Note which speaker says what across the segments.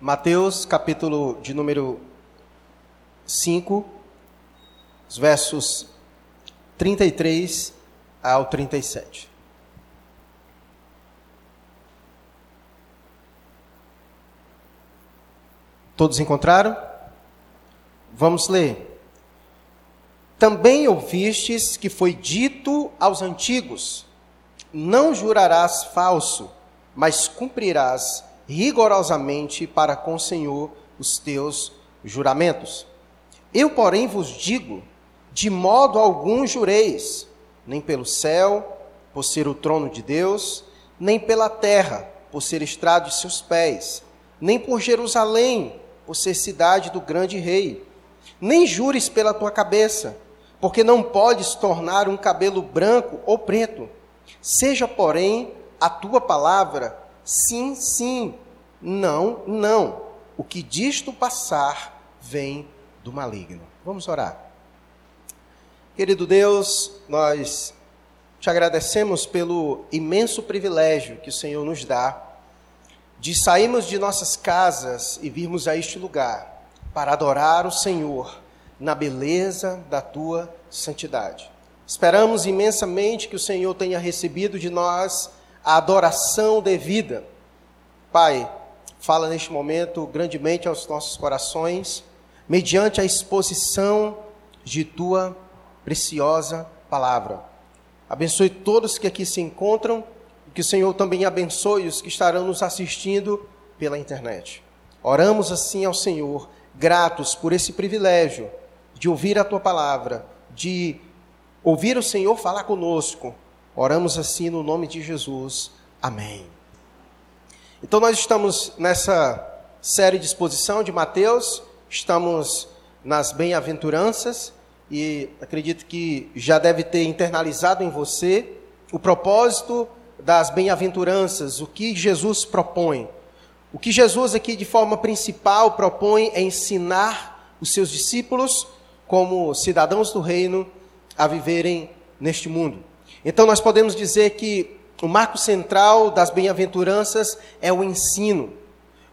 Speaker 1: Mateus, capítulo de número 5, os versos 33 ao 37. Todos encontraram? Vamos ler. Também ouvistes que foi dito aos antigos: Não jurarás falso, mas cumprirás rigorosamente para com o Senhor os teus juramentos. Eu, porém, vos digo: de modo algum jureis, nem pelo céu, por ser o trono de Deus, nem pela terra, por ser estrado de seus pés, nem por Jerusalém, por ser cidade do grande rei. Nem jures pela tua cabeça, porque não podes tornar um cabelo branco ou preto. Seja, porém, a tua palavra sim, sim, não, não. O que disto passar vem do maligno. Vamos orar. Querido Deus, nós te agradecemos pelo imenso privilégio que o Senhor nos dá de sairmos de nossas casas e virmos a este lugar para adorar o Senhor na beleza da tua santidade. Esperamos imensamente que o Senhor tenha recebido de nós a adoração devida. Pai, fala neste momento grandemente aos nossos corações, mediante a exposição de tua preciosa palavra. Abençoe todos que aqui se encontram e que o Senhor também abençoe os que estarão nos assistindo pela internet. Oramos assim ao Senhor, gratos por esse privilégio de ouvir a tua palavra, de ouvir o Senhor falar conosco. Oramos assim no nome de Jesus. Amém. Então nós estamos nessa série de exposição de Mateus, estamos nas bem-aventuranças e acredito que já deve ter internalizado em você o propósito das bem-aventuranças, o que Jesus propõe. O que Jesus aqui de forma principal propõe é ensinar os seus discípulos como cidadãos do reino a viverem neste mundo. Então nós podemos dizer que o marco central das bem-aventuranças é o ensino.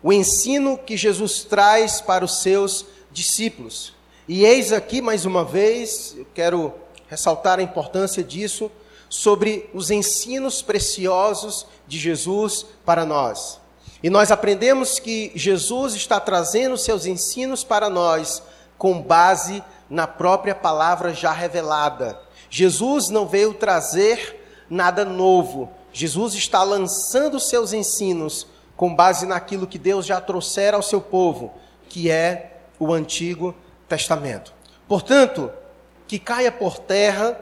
Speaker 1: O ensino que Jesus traz para os seus discípulos. E eis aqui mais uma vez, eu quero ressaltar a importância disso, sobre os ensinos preciosos de Jesus para nós. E nós aprendemos que Jesus está trazendo seus ensinos para nós com base na própria palavra já revelada. Jesus não veio trazer nada novo, Jesus está lançando seus ensinos com base naquilo que Deus já trouxera ao seu povo, que é o Antigo Testamento. Portanto, que caia por terra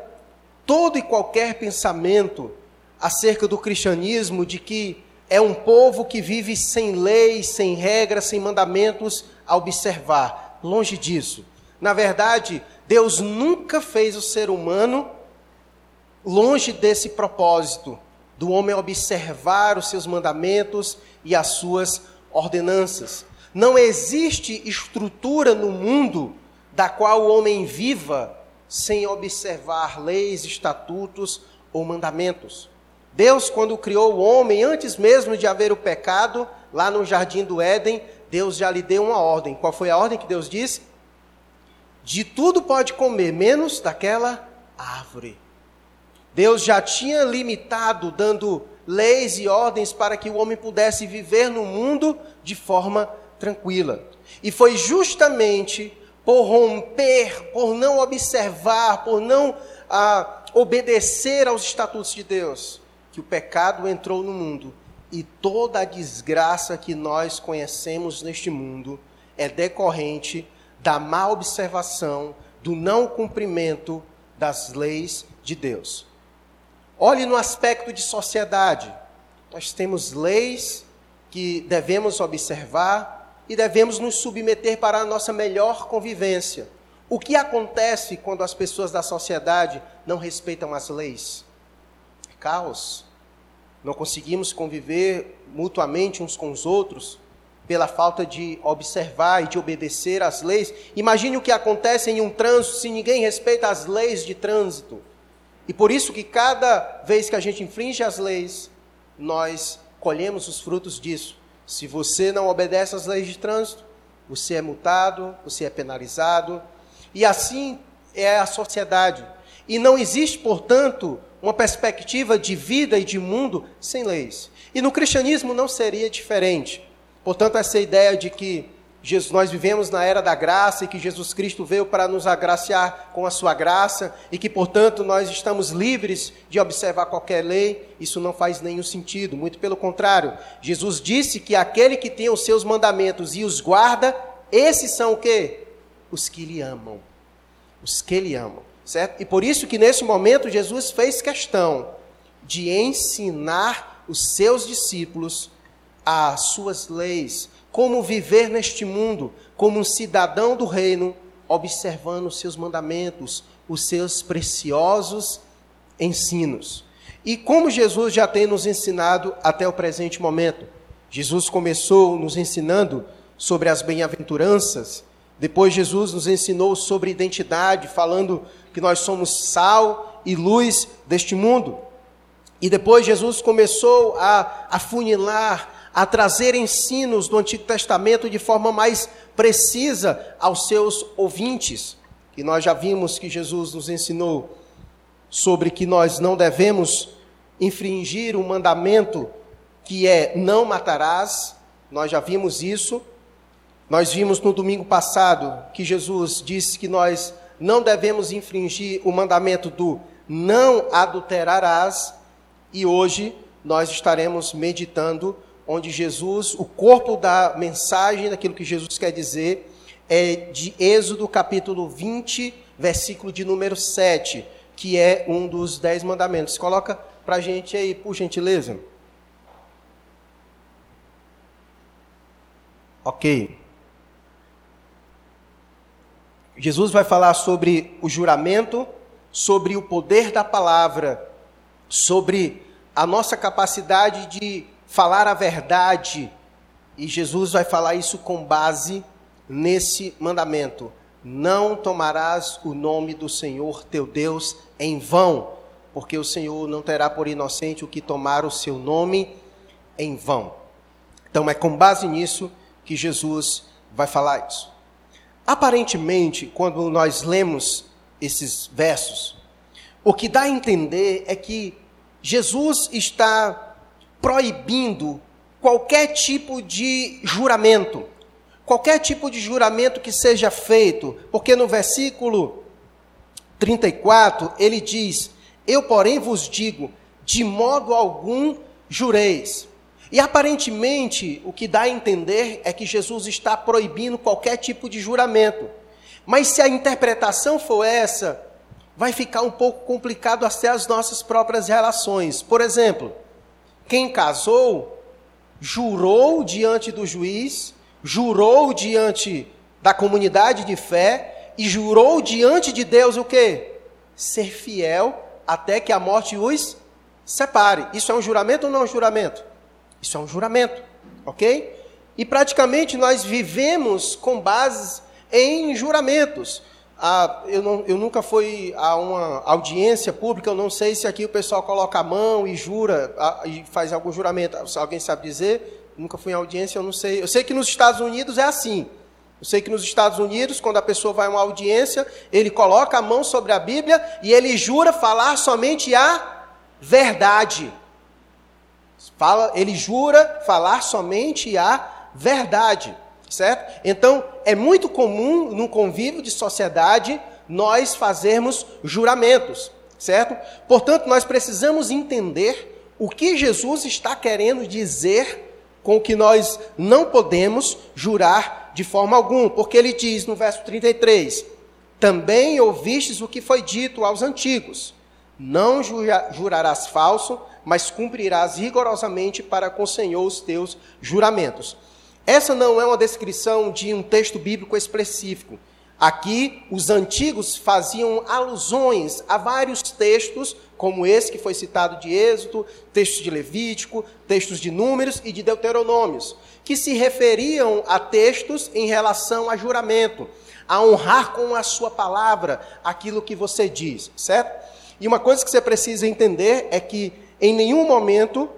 Speaker 1: todo e qualquer pensamento acerca do cristianismo de que é um povo que vive sem leis, sem regras, sem mandamentos a observar. Longe disso. Na verdade, Deus nunca fez o ser humano longe desse propósito do homem observar os seus mandamentos e as suas ordenanças. Não existe estrutura no mundo da qual o homem viva sem observar leis, estatutos ou mandamentos. Deus, quando criou o homem, antes mesmo de haver o pecado, lá no jardim do Éden, Deus já lhe deu uma ordem. Qual foi a ordem que Deus disse? De tudo pode comer, menos daquela árvore. Deus já tinha limitado, dando leis e ordens para que o homem pudesse viver no mundo de forma tranquila. E foi justamente por romper, por não observar, por não ah, obedecer aos estatutos de Deus, que o pecado entrou no mundo. E toda a desgraça que nós conhecemos neste mundo é decorrente da má observação, do não cumprimento das leis de Deus. Olhe no aspecto de sociedade. Nós temos leis que devemos observar e devemos nos submeter para a nossa melhor convivência. O que acontece quando as pessoas da sociedade não respeitam as leis? Caos. Não conseguimos conviver mutuamente uns com os outros pela falta de observar e de obedecer às leis. Imagine o que acontece em um trânsito se ninguém respeita as leis de trânsito. E por isso que cada vez que a gente infringe as leis, nós colhemos os frutos disso. Se você não obedece às leis de trânsito, você é multado, você é penalizado. E assim é a sociedade. E não existe, portanto, uma perspectiva de vida e de mundo sem leis. E no cristianismo não seria diferente. Portanto, essa ideia de que Jesus, nós vivemos na era da graça e que Jesus Cristo veio para nos agraciar com a sua graça e que, portanto, nós estamos livres de observar qualquer lei, isso não faz nenhum sentido. Muito pelo contrário, Jesus disse que aquele que tem os seus mandamentos e os guarda, esses são o quê? Os que lhe amam. Os que lhe amam, certo? E por isso que nesse momento Jesus fez questão de ensinar os seus discípulos as suas leis, como viver neste mundo como um cidadão do reino, observando os seus mandamentos, os seus preciosos ensinos. E como Jesus já tem nos ensinado até o presente momento. Jesus começou nos ensinando sobre as bem-aventuranças, depois Jesus nos ensinou sobre identidade, falando que nós somos sal e luz deste mundo. E depois Jesus começou a afunilar a trazer ensinos do Antigo Testamento de forma mais precisa aos seus ouvintes. E nós já vimos que Jesus nos ensinou sobre que nós não devemos infringir o mandamento que é não matarás. Nós já vimos isso. Nós vimos no domingo passado que Jesus disse que nós não devemos infringir o mandamento do não adulterarás. E hoje nós estaremos meditando onde Jesus, o corpo da mensagem, daquilo que Jesus quer dizer, é de Êxodo capítulo 20, versículo de número 7, que é um dos dez mandamentos. Coloca para a gente aí, por gentileza. Ok. Jesus vai falar sobre o juramento, sobre o poder da palavra, sobre a nossa capacidade de falar a verdade. E Jesus vai falar isso com base nesse mandamento: Não tomarás o nome do Senhor teu Deus em vão, porque o Senhor não terá por inocente o que tomar o seu nome em vão. Então é com base nisso que Jesus vai falar isso. Aparentemente, quando nós lemos esses versos, o que dá a entender é que Jesus está proibindo qualquer tipo de juramento, qualquer tipo de juramento que seja feito, porque no versículo 34 ele diz: Eu, porém, vos digo, de modo algum jureis. E aparentemente o que dá a entender é que Jesus está proibindo qualquer tipo de juramento. Mas se a interpretação for essa, vai ficar um pouco complicado até as nossas próprias relações. Por exemplo, quem casou, jurou diante do juiz, jurou diante da comunidade de fé e jurou diante de Deus o quê? Ser fiel até que a morte os separe. Isso é um juramento ou não é um juramento? Isso é um juramento, ok? E praticamente nós vivemos com bases em juramentos. Ah, eu, não, eu, nunca fui a uma audiência pública, eu não sei se aqui o pessoal coloca a mão e jura, ah, e faz algum juramento. Alguém sabe dizer, nunca fui em audiência, eu não sei. Eu sei que nos Estados Unidos é assim. Eu sei que nos Estados Unidos, quando a pessoa vai a uma audiência, ele coloca a mão sobre a Bíblia e ele jura falar somente a verdade. Fala, ele jura falar somente a verdade certo? Então, é muito comum no convívio de sociedade nós fazermos juramentos, certo? Portanto, nós precisamos entender o que Jesus está querendo dizer com que nós não podemos jurar de forma alguma, porque ele diz no verso 33: Também ouvistes o que foi dito aos antigos: Não jurarás falso, mas cumprirás rigorosamente para com o Senhor os teus juramentos. Essa não é uma descrição de um texto bíblico específico. Aqui, os antigos faziam alusões a vários textos, como esse que foi citado de Êxodo, textos de Levítico, textos de Números e de Deuteronômios, que se referiam a textos em relação a juramento, a honrar com a sua palavra aquilo que você diz, certo? E uma coisa que você precisa entender é que em nenhum momento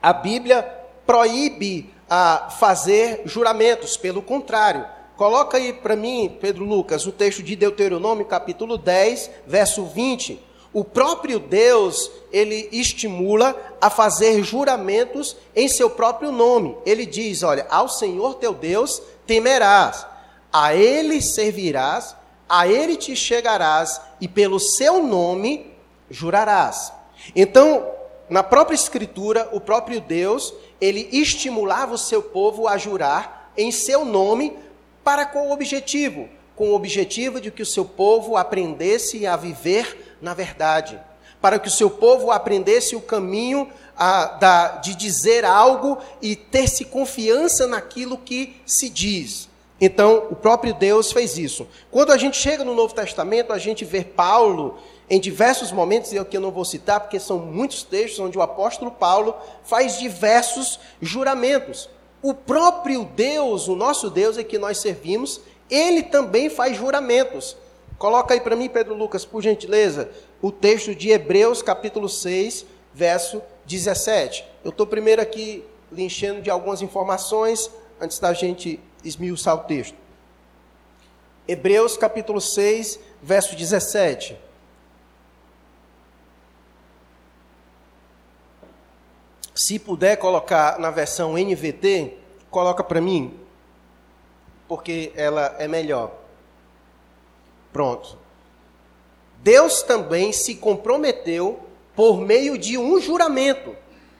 Speaker 1: a Bíblia proíbe a fazer juramentos, pelo contrário. Coloca aí para mim, Pedro Lucas, o texto de Deuteronômio, capítulo 10, verso 20. O próprio Deus, ele estimula a fazer juramentos em seu próprio nome. Ele diz: Olha, ao Senhor teu Deus temerás, a ele servirás, a ele te chegarás e pelo seu nome jurarás. Então, na própria Escritura, o próprio Deus, ele estimulava o seu povo a jurar em seu nome, para qual objetivo? Com o objetivo de que o seu povo aprendesse a viver na verdade, para que o seu povo aprendesse o caminho a, da, de dizer algo e ter-se confiança naquilo que se diz. Então, o próprio Deus fez isso. Quando a gente chega no Novo Testamento, a gente vê Paulo em diversos momentos, e aqui eu não vou citar, porque são muitos textos onde o apóstolo Paulo faz diversos juramentos. O próprio Deus, o nosso Deus é que nós servimos, ele também faz juramentos. Coloca aí para mim, Pedro Lucas, por gentileza, o texto de Hebreus, capítulo 6, verso 17. Eu estou primeiro aqui lhe enchendo de algumas informações, antes da gente esmiuçar o texto. Hebreus, capítulo 6, verso 17. Se puder colocar na versão NVT, coloca para mim, porque ela é melhor. Pronto. Deus também se comprometeu por meio de um juramento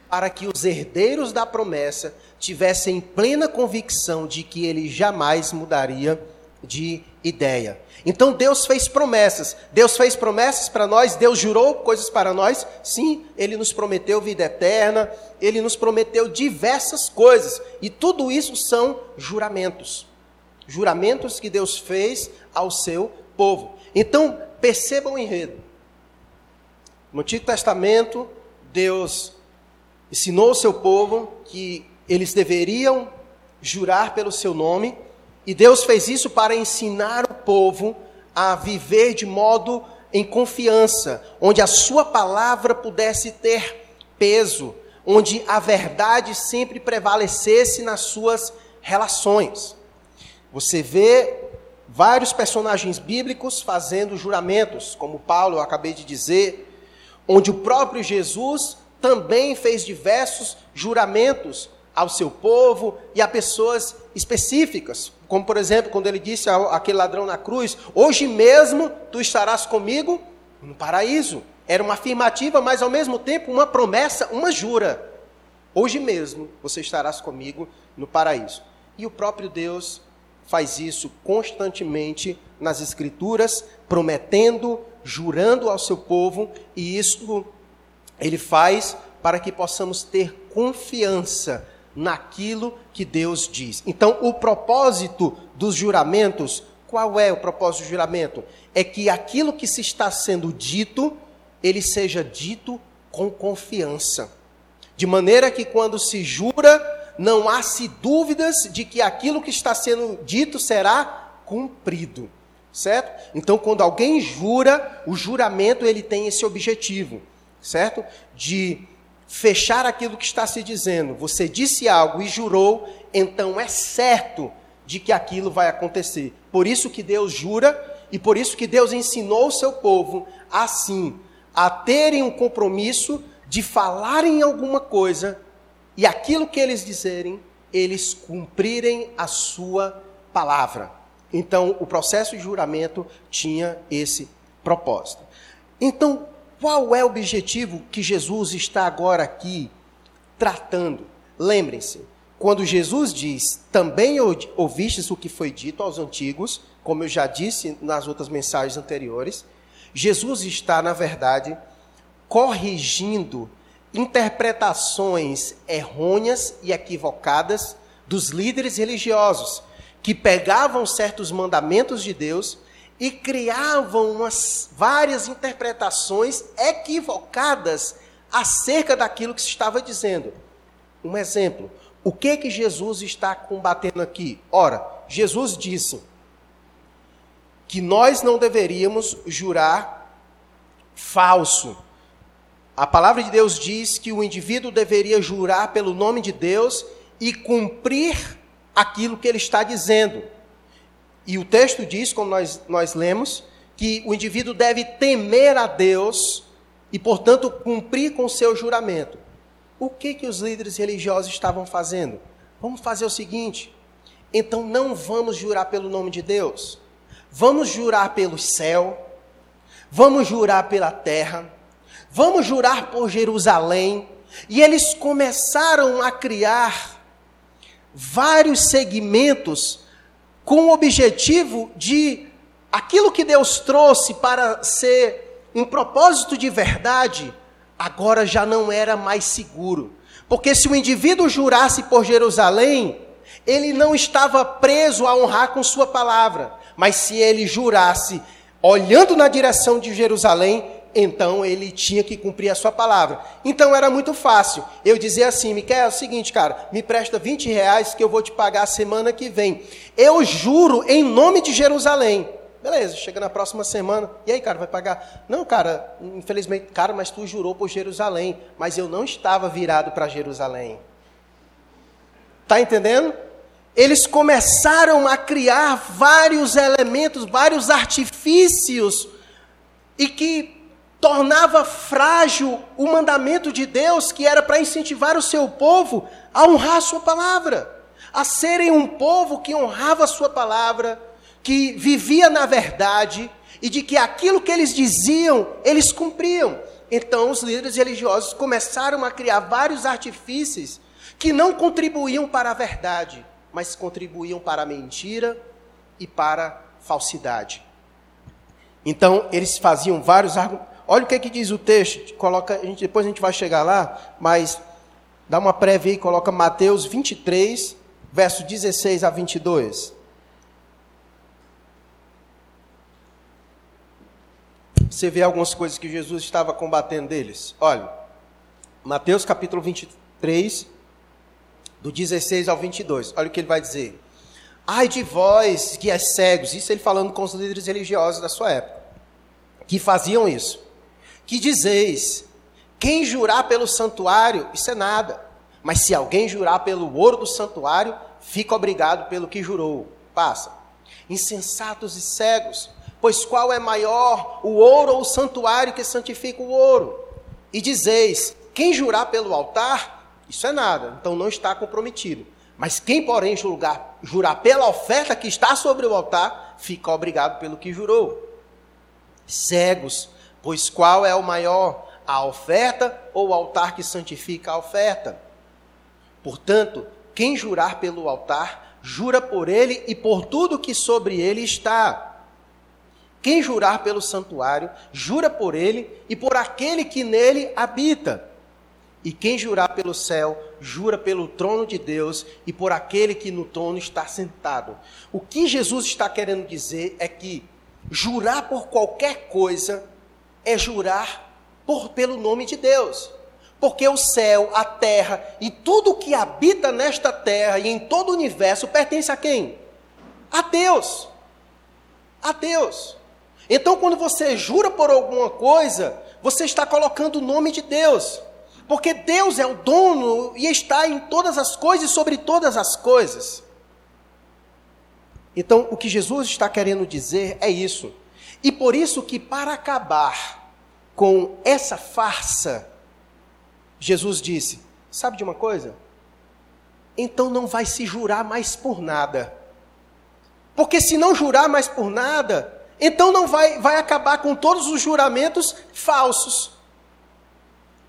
Speaker 1: para que os herdeiros da promessa tivessem plena convicção de que ele jamais mudaria de ideia. Então Deus fez promessas. Deus fez promessas para nós, Deus jurou coisas para nós. Sim, ele nos prometeu vida eterna, ele nos prometeu diversas coisas, e tudo isso são juramentos. Juramentos que Deus fez ao seu povo. Então, percebam o enredo. No Antigo Testamento, Deus ensinou ao seu povo que eles deveriam jurar pelo seu nome, e Deus fez isso para ensinar o povo a viver de modo em confiança, onde a sua palavra pudesse ter peso, onde a verdade sempre prevalecesse nas suas relações. Você vê vários personagens bíblicos fazendo juramentos, como Paulo, eu acabei de dizer, onde o próprio Jesus também fez diversos juramentos ao seu povo e a pessoas específicas, como por exemplo, quando ele disse àquele ladrão na cruz: Hoje mesmo tu estarás comigo no paraíso. Era uma afirmativa, mas ao mesmo tempo uma promessa, uma jura. Hoje mesmo você estarás comigo no paraíso. E o próprio Deus faz isso constantemente nas Escrituras, prometendo, jurando ao seu povo, e isso ele faz para que possamos ter confiança naquilo que Deus diz. Então, o propósito dos juramentos, qual é o propósito do juramento? É que aquilo que se está sendo dito, ele seja dito com confiança. De maneira que quando se jura, não há-se dúvidas de que aquilo que está sendo dito será cumprido. Certo? Então, quando alguém jura, o juramento ele tem esse objetivo, certo? De fechar aquilo que está se dizendo. Você disse algo e jurou, então é certo de que aquilo vai acontecer. Por isso que Deus jura e por isso que Deus ensinou o seu povo assim a terem um compromisso de falarem alguma coisa e aquilo que eles dizerem, eles cumprirem a sua palavra. Então, o processo de juramento tinha esse propósito. Então, qual é o objetivo que Jesus está agora aqui tratando? Lembrem-se, quando Jesus diz, também ouvistes o que foi dito aos antigos, como eu já disse nas outras mensagens anteriores, Jesus está, na verdade, corrigindo interpretações errôneas e equivocadas dos líderes religiosos, que pegavam certos mandamentos de Deus e criavam umas várias interpretações equivocadas acerca daquilo que se estava dizendo. Um exemplo, o que que Jesus está combatendo aqui? Ora, Jesus disse que nós não deveríamos jurar falso. A palavra de Deus diz que o indivíduo deveria jurar pelo nome de Deus e cumprir aquilo que ele está dizendo. E o texto diz, como nós, nós lemos, que o indivíduo deve temer a Deus e, portanto, cumprir com o seu juramento. O que, que os líderes religiosos estavam fazendo? Vamos fazer o seguinte: então não vamos jurar pelo nome de Deus, vamos jurar pelo céu, vamos jurar pela terra, vamos jurar por Jerusalém. E eles começaram a criar vários segmentos com o objetivo de aquilo que Deus trouxe para ser um propósito de verdade, agora já não era mais seguro. Porque se o indivíduo jurasse por Jerusalém, ele não estava preso a honrar com sua palavra. Mas se ele jurasse olhando na direção de Jerusalém, então ele tinha que cumprir a sua palavra. Então era muito fácil. Eu dizer assim, Miquel, é o seguinte, cara, me presta 20 reais que eu vou te pagar a semana que vem. Eu juro em nome de Jerusalém. Beleza, chega na próxima semana. E aí, cara, vai pagar? Não, cara, infelizmente, cara, mas tu jurou por Jerusalém. Mas eu não estava virado para Jerusalém. Tá entendendo? Eles começaram a criar vários elementos, vários artifícios, e que tornava frágil o mandamento de Deus, que era para incentivar o seu povo a honrar a sua palavra, a serem um povo que honrava a sua palavra, que vivia na verdade e de que aquilo que eles diziam, eles cumpriam. Então os líderes religiosos começaram a criar vários artifícios que não contribuíam para a verdade, mas contribuíam para a mentira e para a falsidade. Então eles faziam vários argumentos Olha o que, é que diz o texto. Coloca, a gente, depois a gente vai chegar lá, mas dá uma prévia aí, coloca Mateus 23, verso 16 a 22. Você vê algumas coisas que Jesus estava combatendo deles. Olha, Mateus capítulo 23, do 16 ao 22. Olha o que ele vai dizer. Ai de vós que é cegos, isso ele falando com os líderes religiosos da sua época, que faziam isso que dizeis: quem jurar pelo santuário, isso é nada. Mas se alguém jurar pelo ouro do santuário, fica obrigado pelo que jurou. Passa. Insensatos e cegos, pois qual é maior, o ouro ou o santuário que santifica o ouro? E dizeis: quem jurar pelo altar, isso é nada, então não está comprometido. Mas quem, porém, julgar, jurar pela oferta que está sobre o altar, fica obrigado pelo que jurou. Cegos, Pois qual é o maior, a oferta ou o altar que santifica a oferta? Portanto, quem jurar pelo altar, jura por ele e por tudo que sobre ele está. Quem jurar pelo santuário, jura por ele e por aquele que nele habita. E quem jurar pelo céu, jura pelo trono de Deus e por aquele que no trono está sentado. O que Jesus está querendo dizer é que jurar por qualquer coisa é jurar por, pelo nome de Deus. Porque o céu, a terra e tudo que habita nesta terra e em todo o universo pertence a quem? A Deus. A Deus. Então, quando você jura por alguma coisa, você está colocando o nome de Deus. Porque Deus é o dono e está em todas as coisas e sobre todas as coisas. Então, o que Jesus está querendo dizer é isso. E por isso que para acabar com essa farsa, Jesus disse: Sabe de uma coisa? Então não vai se jurar mais por nada. Porque se não jurar mais por nada, então não vai, vai acabar com todos os juramentos falsos.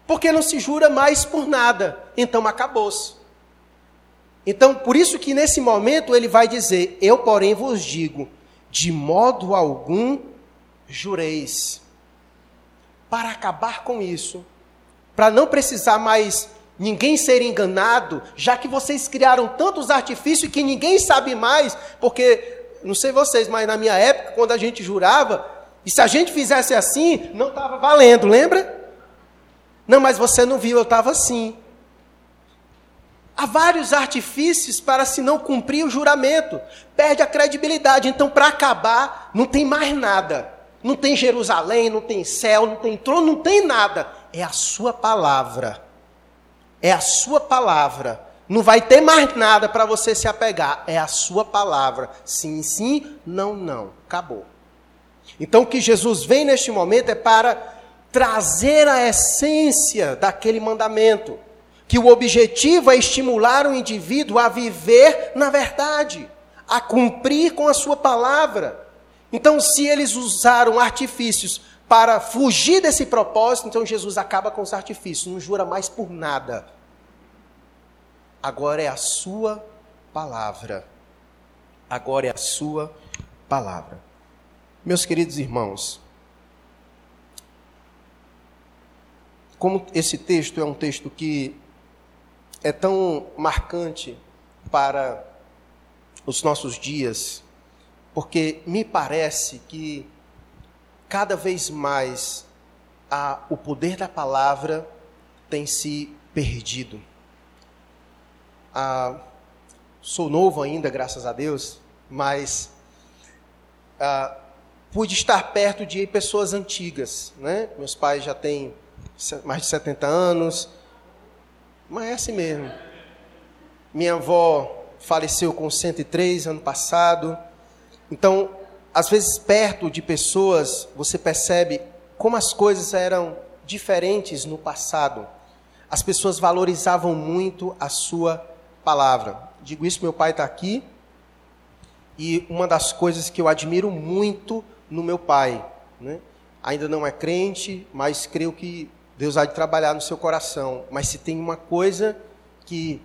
Speaker 1: Porque não se jura mais por nada, então acabou-se. Então, por isso que nesse momento ele vai dizer: Eu, porém, vos digo, de modo algum jureis. Para acabar com isso, para não precisar mais ninguém ser enganado, já que vocês criaram tantos artifícios que ninguém sabe mais, porque, não sei vocês, mas na minha época, quando a gente jurava, e se a gente fizesse assim, não estava valendo, lembra? Não, mas você não viu, eu estava assim. Há vários artifícios para se não cumprir o juramento. Perde a credibilidade. Então, para acabar, não tem mais nada. Não tem Jerusalém, não tem céu, não tem trono, não tem nada. É a sua palavra. É a sua palavra. Não vai ter mais nada para você se apegar. É a sua palavra. Sim, sim, não, não. Acabou. Então o que Jesus vem neste momento é para trazer a essência daquele mandamento. Que o objetivo é estimular o indivíduo a viver na verdade, a cumprir com a sua palavra. Então, se eles usaram artifícios para fugir desse propósito, então Jesus acaba com os artifícios, não jura mais por nada agora é a sua palavra. Agora é a sua palavra. Meus queridos irmãos, como esse texto é um texto que é tão marcante para os nossos dias, porque me parece que cada vez mais a, o poder da palavra tem se perdido. Sou novo ainda, graças a Deus, mas pude estar perto de pessoas antigas. Né? Meus pais já têm mais de 70 anos, mas é assim mesmo. Minha avó faleceu com 103 ano passado. Então, às vezes, perto de pessoas, você percebe como as coisas eram diferentes no passado. As pessoas valorizavam muito a sua palavra. Digo isso, meu pai está aqui. E uma das coisas que eu admiro muito no meu pai, né? ainda não é crente, mas creio que Deus há de trabalhar no seu coração. Mas se tem uma coisa que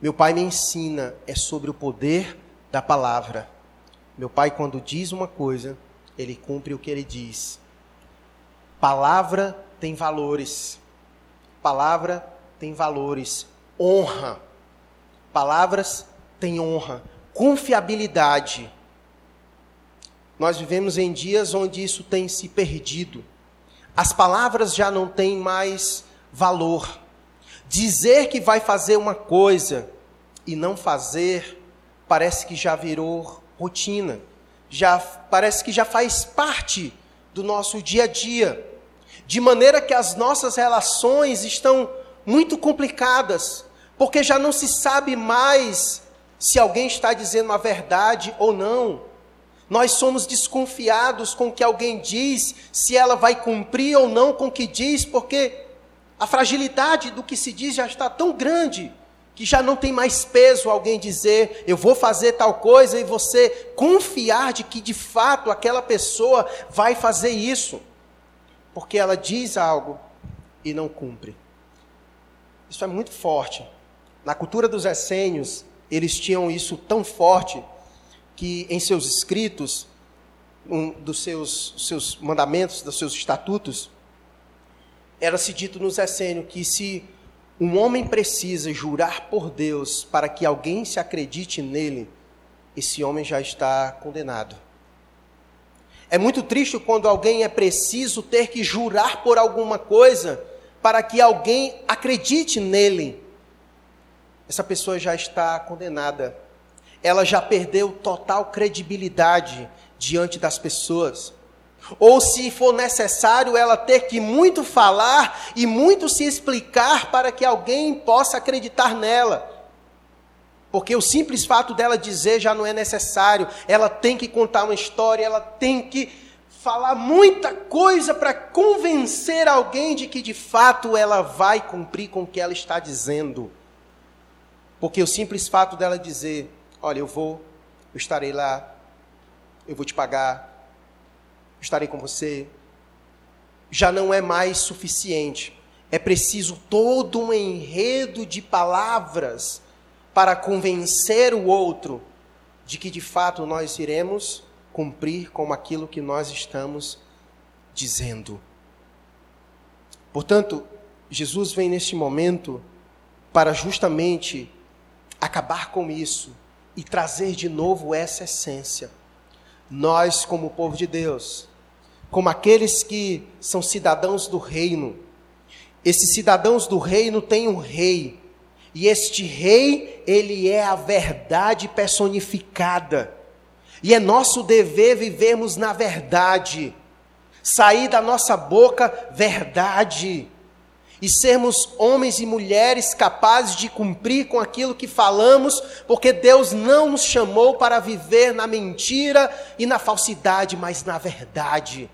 Speaker 1: meu pai me ensina é sobre o poder da palavra. Meu pai, quando diz uma coisa, ele cumpre o que ele diz. Palavra tem valores. Palavra tem valores. Honra Palavras têm honra, confiabilidade. Nós vivemos em dias onde isso tem se perdido. As palavras já não têm mais valor. Dizer que vai fazer uma coisa e não fazer parece que já virou rotina. Já parece que já faz parte do nosso dia a dia. De maneira que as nossas relações estão muito complicadas, porque já não se sabe mais se alguém está dizendo a verdade ou não. Nós somos desconfiados com o que alguém diz, se ela vai cumprir ou não com o que diz, porque a fragilidade do que se diz já está tão grande que já não tem mais peso alguém dizer eu vou fazer tal coisa e você confiar de que de fato aquela pessoa vai fazer isso, porque ela diz algo e não cumpre. Isso é muito forte. Na cultura dos essênios, eles tinham isso tão forte que em seus escritos, um dos seus, seus mandamentos, dos seus estatutos, era-se dito nos essênios que se um homem precisa jurar por Deus para que alguém se acredite nele, esse homem já está condenado. É muito triste quando alguém é preciso ter que jurar por alguma coisa para que alguém acredite nele essa pessoa já está condenada. Ela já perdeu total credibilidade diante das pessoas. Ou se for necessário ela ter que muito falar e muito se explicar para que alguém possa acreditar nela. Porque o simples fato dela dizer já não é necessário. Ela tem que contar uma história, ela tem que falar muita coisa para convencer alguém de que de fato ela vai cumprir com o que ela está dizendo. Porque o simples fato dela dizer: Olha, eu vou, eu estarei lá, eu vou te pagar, estarei com você, já não é mais suficiente. É preciso todo um enredo de palavras para convencer o outro de que de fato nós iremos cumprir com aquilo que nós estamos dizendo. Portanto, Jesus vem neste momento para justamente acabar com isso e trazer de novo essa essência. Nós, como povo de Deus, como aqueles que são cidadãos do reino, esses cidadãos do reino têm um rei, e este rei, ele é a verdade personificada. E é nosso dever vivermos na verdade, sair da nossa boca verdade. e sermos homens e mulheres capazes de cumprir com aquilo que falamos, porque Deus não nos chamou para viver na mentira e na falsidade, mas na verdade.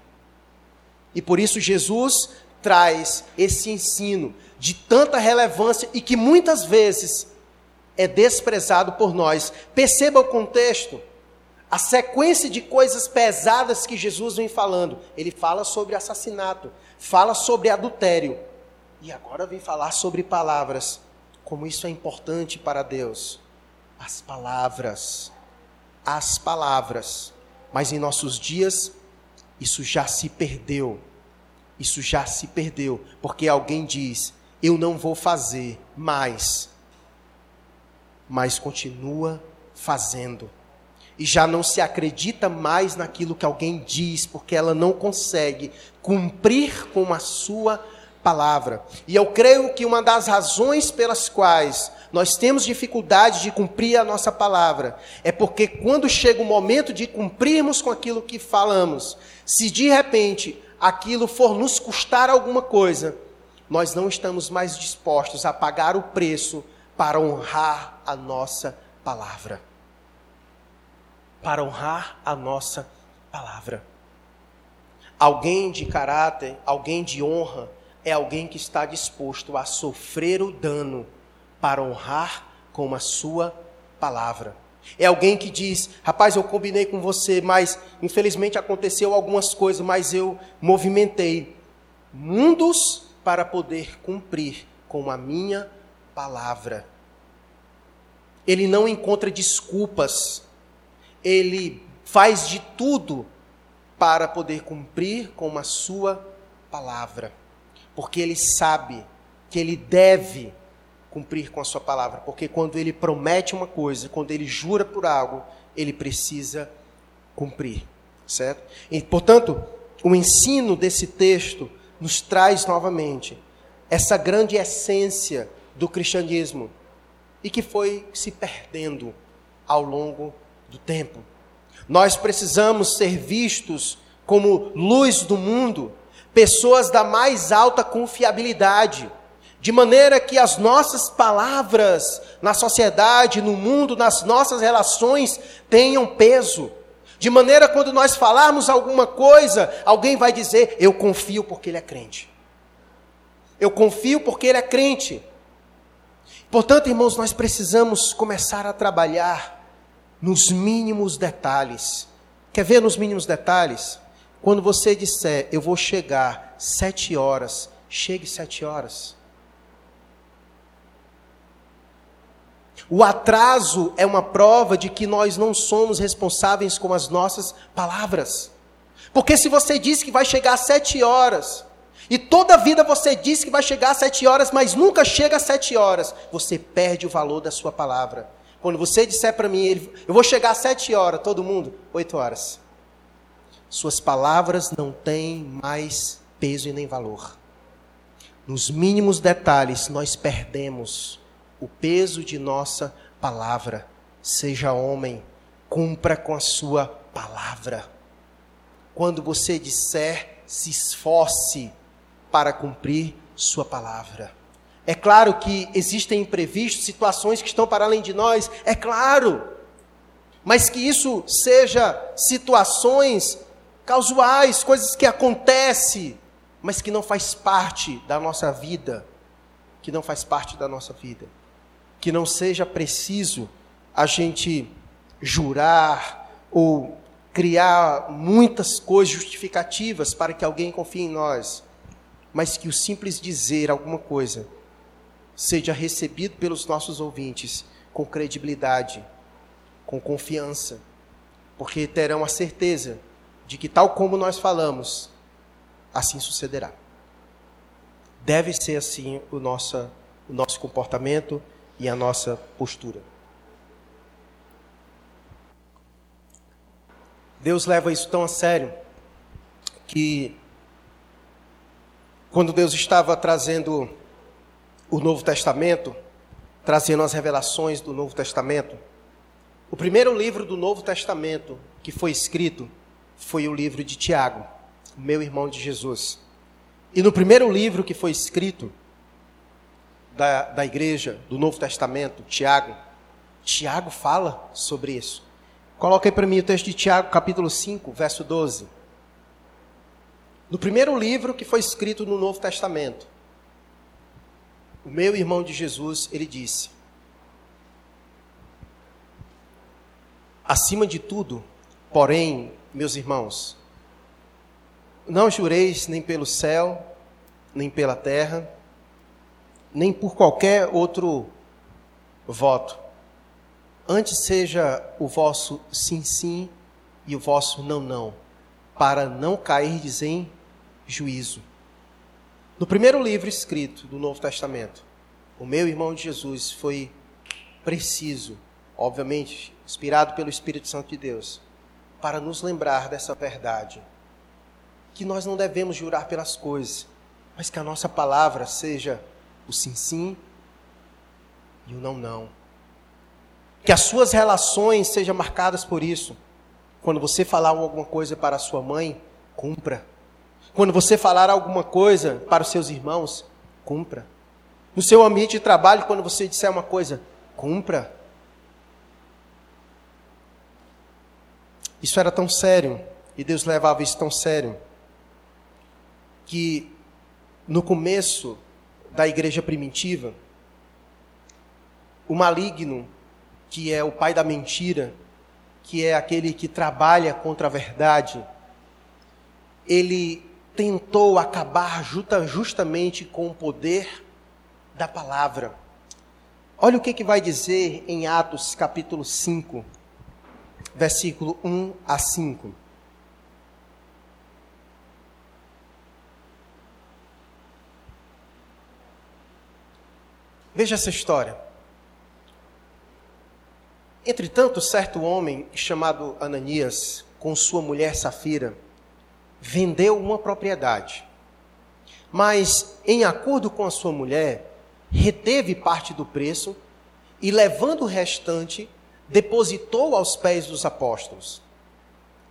Speaker 1: E por isso Jesus traz esse ensino de tanta relevância e que muitas vezes é desprezado por nós. Perceba o contexto. A sequência de coisas pesadas que Jesus vem falando. Ele fala sobre assassinato, fala sobre adultério. E agora vem falar sobre palavras. Como isso é importante para Deus. As palavras. As palavras. Mas em nossos dias, isso já se perdeu. Isso já se perdeu. Porque alguém diz: Eu não vou fazer mais. Mas continua fazendo e já não se acredita mais naquilo que alguém diz, porque ela não consegue cumprir com a sua palavra. E eu creio que uma das razões pelas quais nós temos dificuldade de cumprir a nossa palavra é porque quando chega o momento de cumprirmos com aquilo que falamos, se de repente aquilo for nos custar alguma coisa, nós não estamos mais dispostos a pagar o preço para honrar a nossa palavra. Para honrar a nossa palavra. Alguém de caráter, alguém de honra, é alguém que está disposto a sofrer o dano para honrar com a sua palavra. É alguém que diz: rapaz, eu combinei com você, mas infelizmente aconteceu algumas coisas, mas eu movimentei mundos para poder cumprir com a minha palavra. Ele não encontra desculpas, ele faz de tudo para poder cumprir com a sua palavra porque ele sabe que ele deve cumprir com a sua palavra, porque quando ele promete uma coisa, quando ele jura por algo, ele precisa cumprir, certo? E portanto, o ensino desse texto nos traz novamente essa grande essência do cristianismo e que foi se perdendo ao longo do tempo. Nós precisamos ser vistos como luz do mundo, pessoas da mais alta confiabilidade, de maneira que as nossas palavras na sociedade, no mundo, nas nossas relações tenham peso. De maneira quando nós falarmos alguma coisa, alguém vai dizer: "Eu confio porque ele é crente". Eu confio porque ele é crente. Portanto, irmãos, nós precisamos começar a trabalhar nos mínimos detalhes. Quer ver nos mínimos detalhes? Quando você disser, eu vou chegar sete horas, chegue sete horas. O atraso é uma prova de que nós não somos responsáveis com as nossas palavras. Porque se você diz que vai chegar às sete horas, e toda a vida você diz que vai chegar às sete horas, mas nunca chega às sete horas, você perde o valor da sua palavra. Quando você disser para mim, eu vou chegar às sete horas, todo mundo, oito horas suas palavras não têm mais peso e nem valor. Nos mínimos detalhes, nós perdemos o peso de nossa palavra. Seja homem, cumpra com a sua palavra. Quando você disser, se esforce para cumprir sua palavra. É claro que existem imprevistos, situações que estão para além de nós, é claro. Mas que isso seja situações casuais, coisas que acontecem, mas que não faz parte da nossa vida, que não faz parte da nossa vida. Que não seja preciso a gente jurar ou criar muitas coisas justificativas para que alguém confie em nós, mas que o simples dizer alguma coisa seja recebido pelos nossos ouvintes com credibilidade, com confiança, porque terão a certeza de que, tal como nós falamos, assim sucederá. Deve ser assim o nosso, o nosso comportamento e a nossa postura. Deus leva isso tão a sério que, quando Deus estava trazendo o Novo Testamento, trazendo as revelações do Novo Testamento, o primeiro livro do Novo Testamento que foi escrito foi o livro de Tiago, meu irmão de Jesus. E no primeiro livro que foi escrito, da, da igreja do Novo Testamento, Tiago, Tiago fala sobre isso. Coloca aí para mim o texto de Tiago, capítulo 5, verso 12. No primeiro livro que foi escrito no Novo Testamento, o meu irmão de Jesus, ele disse: Acima de tudo, porém, meus irmãos, não jureis nem pelo céu, nem pela terra, nem por qualquer outro voto. Antes seja o vosso sim, sim e o vosso não, não, para não cairdes em juízo. No primeiro livro escrito do Novo Testamento, o meu irmão de Jesus foi preciso, obviamente, inspirado pelo Espírito Santo de Deus, para nos lembrar dessa verdade. Que nós não devemos jurar pelas coisas, mas que a nossa palavra seja o sim, sim e o não, não. Que as suas relações sejam marcadas por isso. Quando você falar alguma coisa para a sua mãe, cumpra. Quando você falar alguma coisa para os seus irmãos, cumpra. No seu ambiente de trabalho, quando você disser uma coisa, cumpra. Isso era tão sério, e Deus levava isso tão sério, que no começo da igreja primitiva, o maligno, que é o pai da mentira, que é aquele que trabalha contra a verdade, ele tentou acabar justamente com o poder da palavra. Olha o que, que vai dizer em Atos capítulo 5, versículo 1 a 5. Veja essa história. Entretanto, certo homem chamado Ananias, com sua mulher Safira, vendeu uma propriedade. Mas, em acordo com a sua mulher, reteve parte do preço e, levando o restante, depositou aos pés dos apóstolos.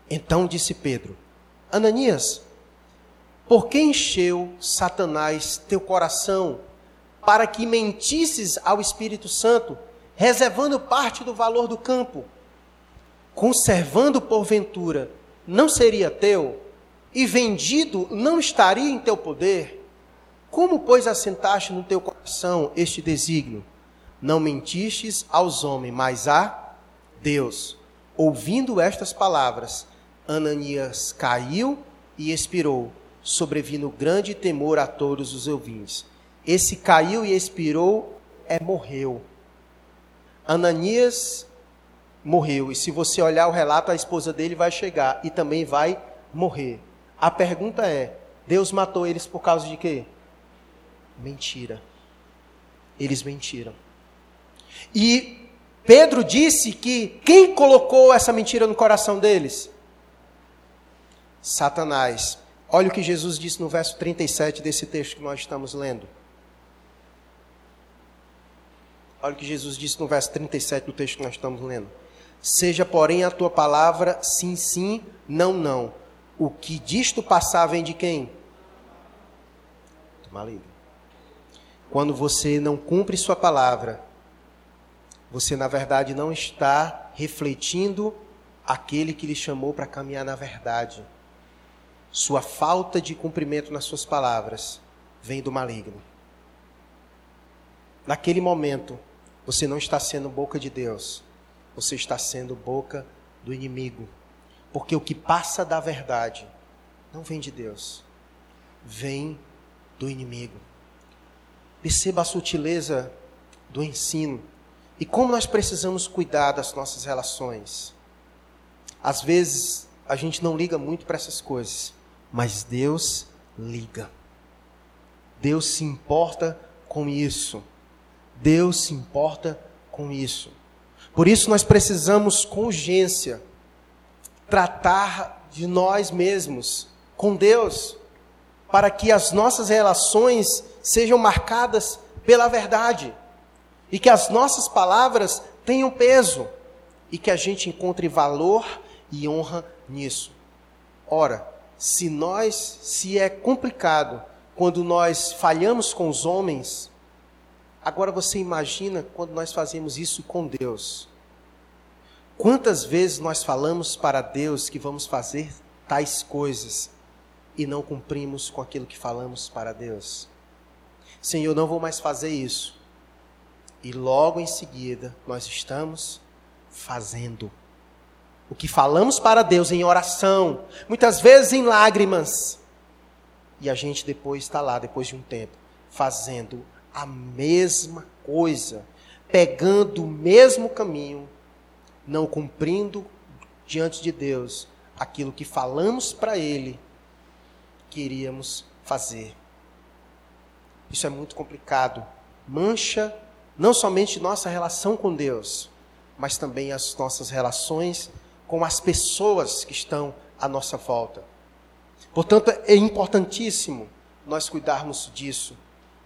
Speaker 1: Então disse Pedro: Ananias, por que encheu Satanás teu coração para que mentisses ao Espírito Santo, reservando parte do valor do campo? Conservando porventura, não seria teu? E vendido não estaria em teu poder? Como, pois, assentaste no teu coração este desígnio? Não mentistes aos homens, mas a Deus. Ouvindo estas palavras, Ananias caiu e expirou, sobrevindo grande temor a todos os ouvintes. Esse caiu e expirou é morreu. Ananias morreu, e se você olhar o relato, a esposa dele vai chegar e também vai morrer. A pergunta é: Deus matou eles por causa de quê? Mentira. Eles mentiram. E Pedro disse que quem colocou essa mentira no coração deles? Satanás. Olha o que Jesus disse no verso 37 desse texto que nós estamos lendo. Olha o que Jesus disse no verso 37 do texto que nós estamos lendo. Seja, porém, a tua palavra sim, sim, não, não. O que disto passar vem de quem? Do maligno. Quando você não cumpre sua palavra, você na verdade não está refletindo aquele que lhe chamou para caminhar na verdade. Sua falta de cumprimento nas suas palavras vem do maligno. Naquele momento, você não está sendo boca de Deus, você está sendo boca do inimigo. Porque o que passa da verdade não vem de Deus, vem do inimigo. Perceba a sutileza do ensino e como nós precisamos cuidar das nossas relações. Às vezes a gente não liga muito para essas coisas, mas Deus liga. Deus se importa com isso. Deus se importa com isso. Por isso nós precisamos com urgência tratar de nós mesmos com Deus, para que as nossas relações sejam marcadas pela verdade e que as nossas palavras tenham peso e que a gente encontre valor e honra nisso. Ora, se nós, se é complicado quando nós falhamos com os homens, Agora você imagina quando nós fazemos isso com Deus. Quantas vezes nós falamos para Deus que vamos fazer tais coisas e não cumprimos com aquilo que falamos para Deus? Senhor, não vou mais fazer isso. E logo em seguida nós estamos fazendo o que falamos para Deus em oração, muitas vezes em lágrimas, e a gente depois está lá, depois de um tempo, fazendo a mesma coisa, pegando o mesmo caminho, não cumprindo diante de Deus aquilo que falamos para Ele que iríamos fazer. Isso é muito complicado. Mancha não somente nossa relação com Deus, mas também as nossas relações com as pessoas que estão à nossa volta. Portanto, é importantíssimo nós cuidarmos disso,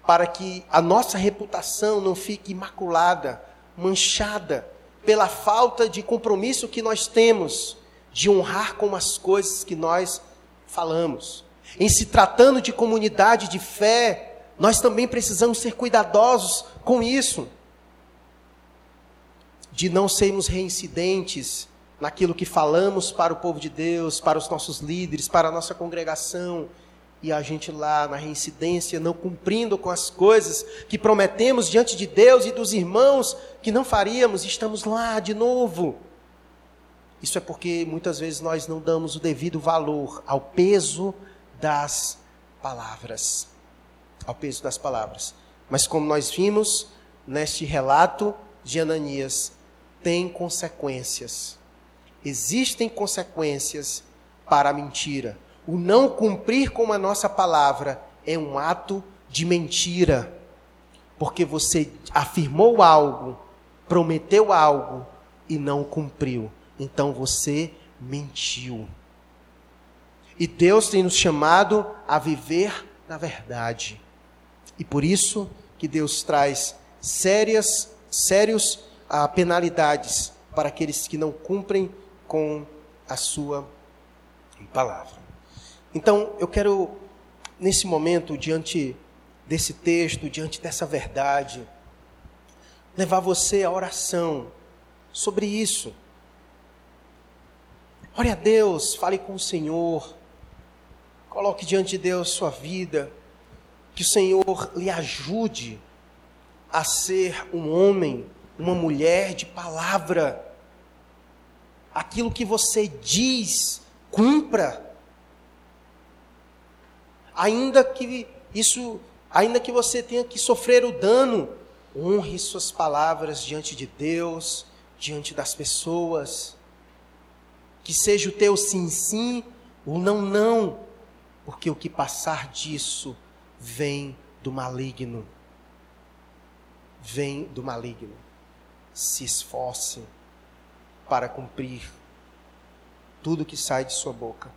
Speaker 1: para que a nossa reputação não fique imaculada, manchada pela falta de compromisso que nós temos de honrar com as coisas que nós falamos. Em se tratando de comunidade de fé, nós também precisamos ser cuidadosos com isso, de não sermos reincidentes naquilo que falamos para o povo de Deus, para os nossos líderes, para a nossa congregação, e a gente lá na reincidência, não cumprindo com as coisas que prometemos diante de Deus e dos irmãos que não faríamos, estamos lá de novo. Isso é porque muitas vezes nós não damos o devido valor ao peso das palavras. Ao peso das palavras. Mas como nós vimos neste relato de Ananias, tem consequências. Existem consequências para a mentira. O não cumprir com a nossa palavra é um ato de mentira. Porque você afirmou algo, prometeu algo e não cumpriu. Então você mentiu. E Deus tem nos chamado a viver na verdade. E por isso que Deus traz sérias, sérios ah, penalidades para aqueles que não cumprem com a sua palavra. Então, eu quero, nesse momento, diante desse texto, diante dessa verdade, levar você à oração sobre isso. Ore a Deus, fale com o Senhor, coloque diante de Deus sua vida, que o Senhor lhe ajude a ser um homem, uma mulher de palavra. Aquilo que você diz, cumpra ainda que isso, ainda que você tenha que sofrer o dano, honre suas palavras diante de Deus, diante das pessoas. Que seja o teu sim sim, ou não não, porque o que passar disso vem do maligno. Vem do maligno. Se esforce para cumprir tudo que sai de sua boca.